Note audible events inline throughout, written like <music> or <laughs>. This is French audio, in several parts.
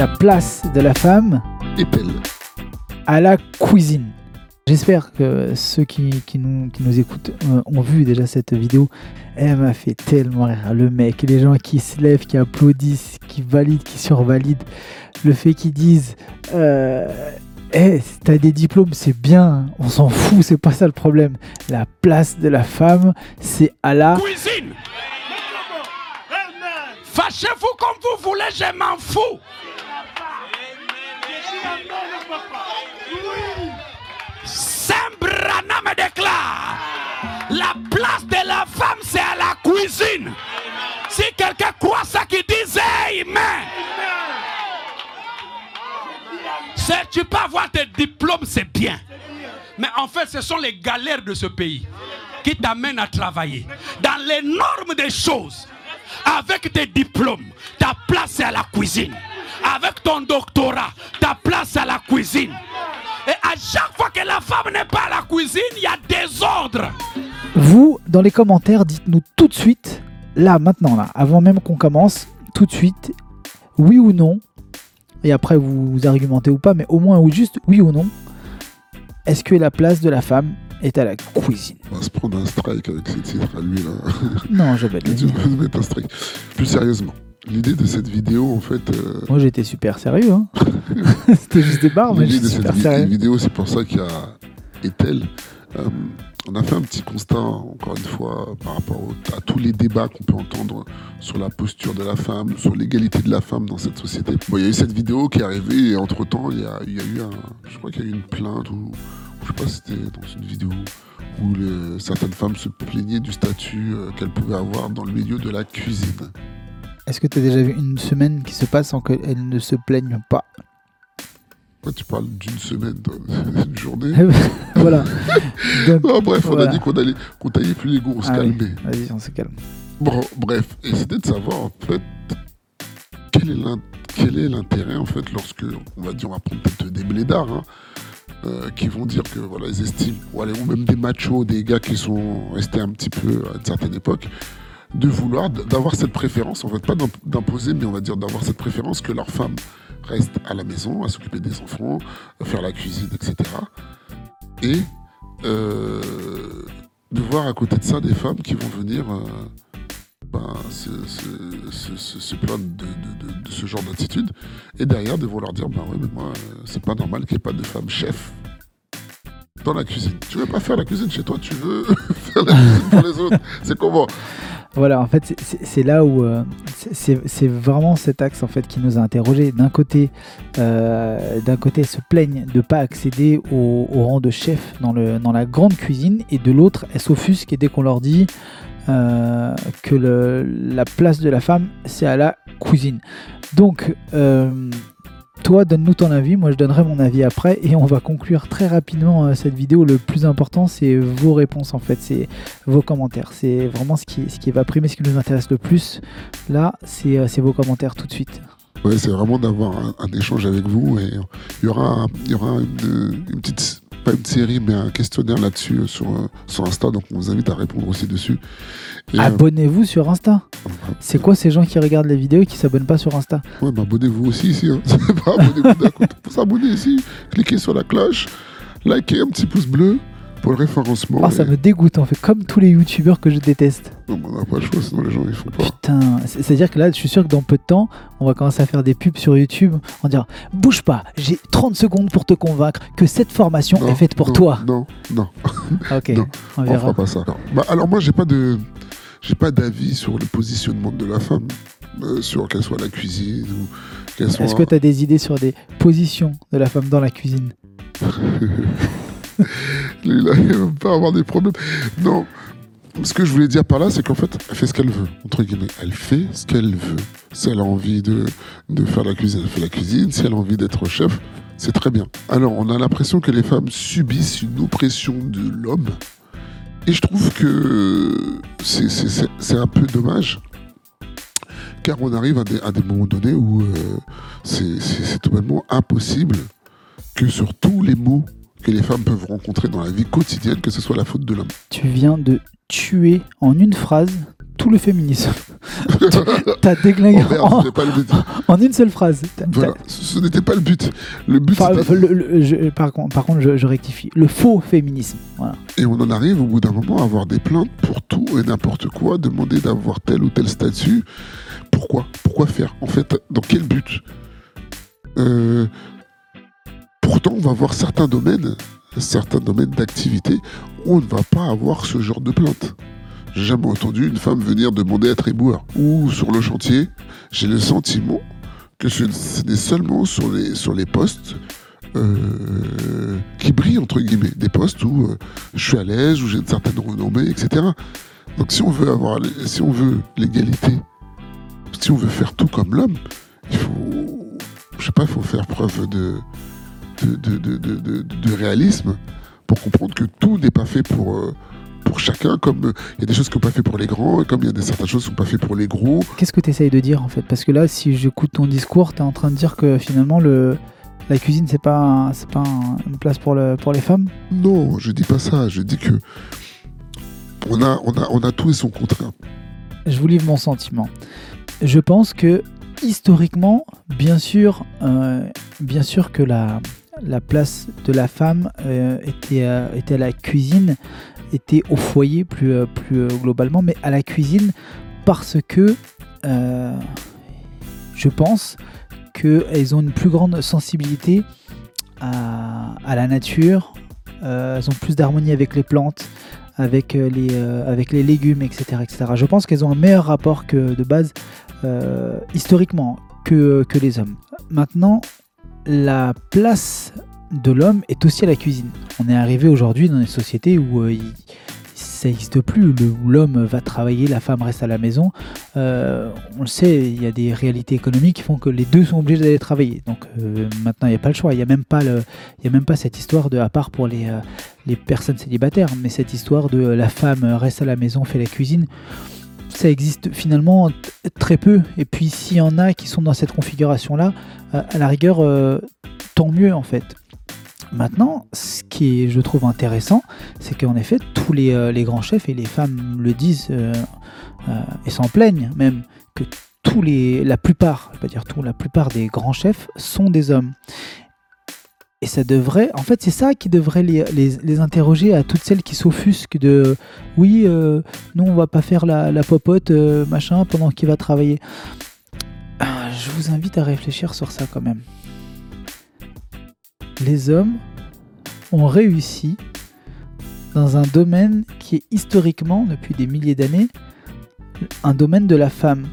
la place de la femme à la cuisine J'espère que ceux qui, qui, nous, qui nous écoutent euh, ont vu déjà cette vidéo. Elle m'a fait tellement rire. Le mec, les gens qui se lèvent, qui applaudissent, qui valident, qui survalident. Le fait qu'ils disent euh, hey, t'as des diplômes, c'est bien, on s'en fout, c'est pas ça le problème. La place de la femme, c'est à la cuisine. Fâchez-vous comme vous voulez, je m'en fous. Saint Branham déclare la place de la femme, c'est à la cuisine. Si quelqu'un croit ça, qui disait Amen. Tu peux avoir tes diplômes, c'est bien. Mais en fait, ce sont les galères de ce pays qui t'amènent à travailler. Dans les normes des choses, avec tes diplômes, ta place est à la cuisine. Avec ton doctorat, ta Vous, dans les commentaires, dites-nous tout de suite, là, maintenant, là, avant même qu'on commence, tout de suite, oui ou non, et après vous, argumentez ou pas, mais au moins ou juste oui ou non, est-ce que la place de la femme est à la cuisine? On va se prendre un strike avec ces titres à lui là. <laughs> Non, je vais <laughs> Tu vas mettre un strike. Plus sérieusement, l'idée de cette vidéo en fait. Euh, Moi j'étais super sérieux. Hein. <laughs> C'était juste des barres, mais j'étais super sérieux. L'idée vidéo, c'est pour ça qu'il y a Etel. Euh, on a fait un petit constat, encore une fois, par rapport à tous les débats qu'on peut entendre sur la posture de la femme, sur l'égalité de la femme dans cette société. il y a eu cette vidéo qui est arrivée et entre-temps, il y a, eu un... Je crois qu'il y a eu une plainte ou... Je sais pas si c'était dans une vidéo où certaines femmes se plaignaient du statut euh, qu'elles pouvaient avoir dans le milieu de la cuisine. Est-ce que tu as déjà vu une semaine qui se passe sans qu'elles ne se plaignent pas? Tu parles d'une semaine, d'une <laughs> journée. <laughs> voilà. Ah, bref, on a dit qu'on allait, qu'on taillait plus les goûts, on se calmait. Vas-y, on se calme. Bon, bref, et c'était de savoir en fait quel est l'intérêt en fait lorsque on va dire on va prendre peut-être des blédards hein, euh, qui vont dire que voilà ils estiment ou, ou même des machos des gars qui sont restés un petit peu à une certaine époque de vouloir d'avoir cette préférence en fait pas d'imposer mais on va dire d'avoir cette préférence que leur femme reste à la maison, à s'occuper des enfants, à faire la cuisine, etc. Et euh, de voir à côté de ça des femmes qui vont venir euh, ben, se, plaindre de, ce genre d'attitude. Et derrière, de leur dire, ben ouais, mais moi, c'est pas normal qu'il n'y ait pas de femme chef dans la cuisine. Tu veux pas faire la cuisine chez toi, tu veux <laughs> faire la cuisine pour les autres. C'est comment voilà, en fait, c'est là où euh, c'est vraiment cet axe en fait qui nous a interrogés. D'un côté, euh, d'un côté, se plaignent de pas accéder au, rang de chef dans, la grande cuisine, et de l'autre, elles s'offusquent dès qu'on leur dit euh, que la place de la femme, c'est à la cuisine. Donc, toi, donne-nous ton avis, moi je donnerai mon avis après et on va conclure très rapidement euh, cette vidéo. Le plus important, c'est vos réponses en fait, c'est vos commentaires. C'est vraiment ce qui, ce qui va primer, ce qui nous intéresse le plus. Là, c'est euh, vos commentaires tout de suite. Ouais, c'est vraiment d'avoir un, échange avec vous et il y aura, y aura une petite pas une série, mais un questionnaire là-dessus euh, sur, euh, sur Insta. Donc on vous invite à répondre aussi dessus. Euh, Abonnez-vous sur Insta. C'est quoi ces gens qui regardent les vidéos et qui s'abonnent pas sur Insta? Ouais, bah abonnez-vous aussi ici. Hein. <laughs> abonnez-vous Pour s'abonner ici, cliquez sur la cloche, likez un petit pouce bleu pour le référencement. Ah, ça me dégoûte, en fait, comme tous les youtubeurs que je déteste. Non, on n'a pas le choix, sinon les gens ils font pas. Putain, c'est-à-dire que là, je suis sûr que dans peu de temps, on va commencer à faire des pubs sur YouTube en disant Bouge pas, j'ai 30 secondes pour te convaincre que cette formation est faite pour toi. Non, non. <laughs> ok, on, verra. fera pas ça. Bah, alors, moi, j'ai pas de. J'ai pas d'avis sur le positionnement de la femme, euh, sur qu'elle soit à la cuisine ou qu'elle soit. Est-ce que tu as des idées sur des positions de la femme dans la cuisine? <laughs> il va pas avoir des problèmes. Non. Ce que je voulais dire par là, c'est qu'en fait, elle fait ce qu'elle veut, entre guillemets. Elle fait ce qu'elle veut. Si elle a envie de, de faire la cuisine, elle fait la cuisine. Si elle a envie d'être chef, c'est très bien. Alors, on a l'impression que les femmes subissent une oppression de l'homme. Et je trouve que c'est un peu dommage. Car on arrive à des, à des moments donnés où euh, c'est totalement impossible que sur tous les mots que les femmes peuvent rencontrer dans la vie quotidienne, que ce soit la faute de l'homme. Tu viens de tuer en une phrase tout le féminisme. <laughs> T'as déglingué Oh merde, en, c'était pas le but. en une seule phrase. Voilà, ce n'était pas le but. Le but, Enfin, c'était- le- le- je- par, contre, par contre, je, je rectifie. Le faux féminisme. Voilà. Et on en arrive au bout d'un moment à avoir des plaintes pour tout et n'importe quoi, demander d'avoir tel ou tel statut. Pourquoi? Pourquoi faire? En fait, dans quel but? Euh, Pourtant, on va voir certains domaines, certains domaines d'activité où on ne va pas avoir ce genre de plainte. J'ai jamais entendu une femme venir demander à être éboueur. Ou sur le chantier, j'ai le sentiment que ce n'est seulement sur les, postes euh, qui brillent, entre guillemets, des postes où euh, je suis à l'aise, où j'ai une certaine renommée, etc. Donc si on veut avoir, l'égalité, si on veut faire tout comme l'homme, il faut, je pas, il faut faire preuve de, de, de, de, de- de- de réalisme pour comprendre que tout n'est pas fait pour, euh, pour chacun, comme euh, il y a des choses qui sont pas fait pour les grands, et comme il y a des certaines choses qui sont pas fait pour les gros. Qu'est-ce que tu essayes de dire en fait? Parce que là, si j'écoute ton discours, tu es en train de dire que finalement, le, la cuisine, c'est pas, c'est pas un- une place pour, le, pour les femmes? Non, je dis pas ça. Je dis que on a, on a, on a tout et son contraire. Je vous livre mon sentiment. Je pense que historiquement, bien sûr, euh, bien sûr que la, la place de la femme euh, était, euh, était à la cuisine, était au foyer plus, euh, globalement, mais à la cuisine parce que je pense qu'elles ont une plus grande sensibilité à, la nature, elles ont plus d'harmonie avec les plantes, avec, les, légumes, etc. etc. Je pense qu'elles ont un meilleur rapport que de base, historiquement, que, que les hommes. Maintenant, la place de l'homme est aussi à la cuisine. On est arrivé aujourd'hui dans une société où euh, il- ça n'existe plus, où l'homme va travailler, la femme reste à la maison. Euh, on le sait, il y a des réalités économiques qui font que les deux sont obligés d'aller travailler. Donc euh, maintenant, il n'y a pas le choix. Il n'y a, même pas cette histoire de, à part pour les, personnes célibataires, mais cette histoire de la femme reste à la maison, fait la cuisine, ça existe finalement très peu. Et puis s'il y en a qui sont dans cette configuration-là, euh, à la rigueur, euh, tant mieux en fait. Maintenant, ce qui est, je trouve intéressant, c'est qu'en effet, tous les, euh, grands chefs et les femmes le disent et s'en plaignent même que tous les, la plupart, je vais pas dire tout, la plupart des grands chefs sont des hommes. Et ça devrait, en fait, c'est ça qui devrait les, interroger à toutes celles qui s'offusquent de oui, euh, nous on va pas faire la, la popote, euh, machin, pendant qu'il va travailler. Ah, Je vous invite à réfléchir sur ça quand même. Les hommes ont réussi dans un domaine qui est historiquement, depuis des milliers d'années, un domaine de la femme.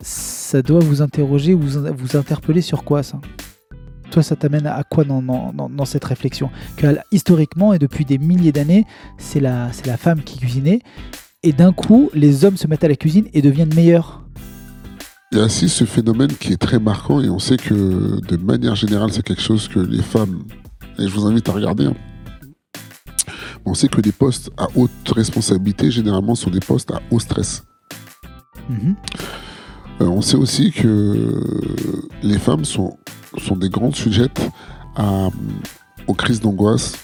Ça doit vous interroger, vous, vous interpeller sur quoi ça? Toi, ça t'amène à quoi dans, dans- dans- dans cette réflexion Que historiquement et depuis des milliers d'années, c'est la, c'est la femme qui cuisinait, et d'un coup, les hommes se mettent à la cuisine et deviennent meilleurs. Il y a aussi ce phénomène qui est très marquant et on sait que de manière générale, c'est quelque chose que les femmes, et je vous invite à regarder, hein. on sait que des postes à haute responsabilité, généralement, sont des postes à haut stress. Mhm. Euh, on sait aussi que les femmes sont, sont des grandes sujettes à, aux crises d'angoisse,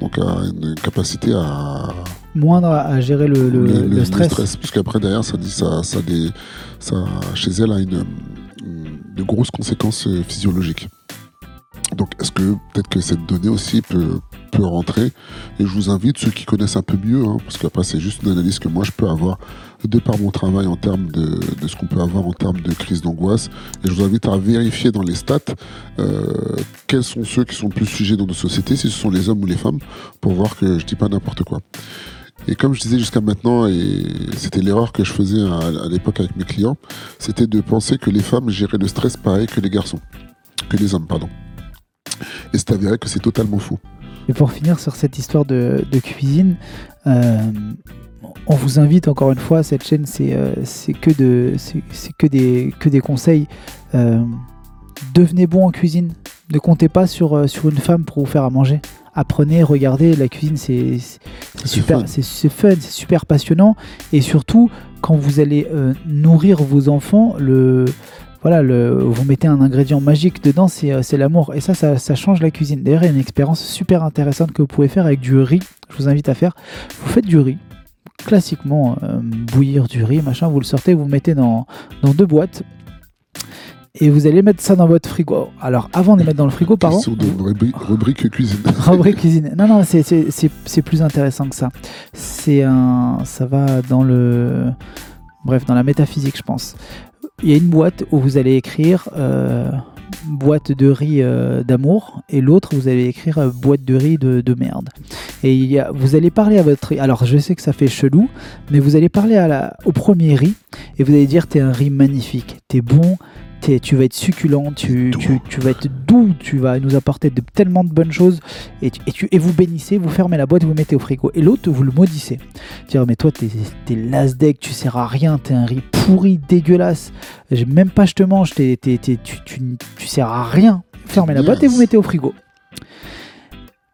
donc à une capacité à, Moindre à, gérer le, le- le stress. parce qu'après derrière ça dit ça, ça, des, ça chez elle a une, une- de grosses conséquences euh, physiologiques. Donc est-ce que peut-être que cette donnée aussi peut, peut rentrer? Et je vous invite ceux qui connaissent un peu mieux, hein, parce qu'après c'est juste une analyse que moi je peux avoir de par mon travail en termes de, ce qu'on peut avoir en termes de crise d'angoisse. Et je vous invite à vérifier dans les stats euh, quels sont ceux qui sont le plus sujets dans nos sociétés, si ce sont les hommes ou les femmes, pour voir que je dis pas n'importe quoi. Et comme je disais jusqu'à maintenant, et c'était l'erreur que je faisais à, l'époque avec mes clients, c'était de penser que les femmes géraient le stress pareil que les garçons, que les hommes, pardon. Et c'est avéré que c'est totalement faux. Et pour finir sur cette histoire de, de cuisine, euh, on vous invite encore une fois, cette chaîne, c'est euh, que, de, que, des, que des conseils. Euh, devenez bon en cuisine. Ne comptez pas sur, euh, sur une femme pour vous faire à manger. Apprenez, regardez, la cuisine, c'est super, fun. c'est fun, c'est super passionnant. Et surtout, quand vous allez euh, nourrir vos enfants, le, voilà, le, vous mettez un ingrédient magique dedans, c'est c'est l'amour. Et ça, ça, ça change la cuisine. D'ailleurs, il y a une expérience super intéressante que vous pouvez faire avec du riz. Je vous invite à faire. Vous faites du riz. Classiquement euh, bouillir du riz, machin, vous le sortez, vous le mettez dans, dans deux boîtes. Et vous allez mettre ça dans votre frigo. Alors, avant de les mettre dans le frigo, pardon. Rubrique cuisine. <laughs> Rubrique cuisine. Non, non, c'est plus intéressant que ça. C'est un. Ça va dans le. Bref, dans la métaphysique, je pense. Il y a une boîte où vous allez écrire euh, boîte de riz euh, d'amour et l'autre, vous allez écrire euh, boîte de riz de, de merde. Et vous allez parler à votre. Alors, je sais que ça fait chelou, mais vous allez parler à la, au premier riz et vous allez dire T'es un riz magnifique, t'es bon, tu vas être succulent, tu, tu, tu vas être doux, tu vas nous apporter de, tellement de bonnes choses. Et, tu- et, tu- et vous bénissez, vous fermez la boîte, vous mettez au frigo. Et l'autre, vous le maudissez. Dire, mais toi, t'es t'es lasdeg, tu sers à rien, t'es un riz pourri, dégueulasse. J'ai- Même pas je te mange, t'es- tu, tu, tu sers à rien. Fermez la boîte et vous mettez au frigo.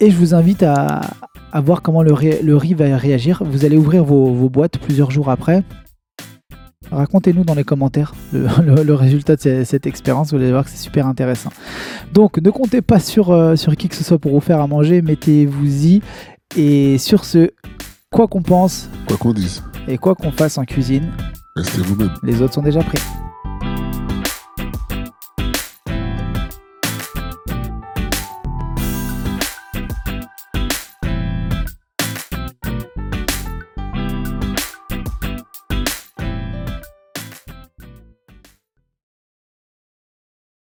Et je vous invite à, à voir comment le, riz- le riz va réagir. Vous allez ouvrir vos, vos boîtes plusieurs jours après. Racontez-nous dans les commentaires le, <laughs> le- le résultat de ce- cette expérience. Vous allez voir que c'est super intéressant. Donc ne comptez pas sur, euh, sur qui que ce soit pour vous faire à manger. Mettez-vous-y. Et sur ce, quoi qu'on pense Quoi qu'on dise, et quoi qu'on fasse en cuisine, restez vous-même. les autres sont déjà prêts.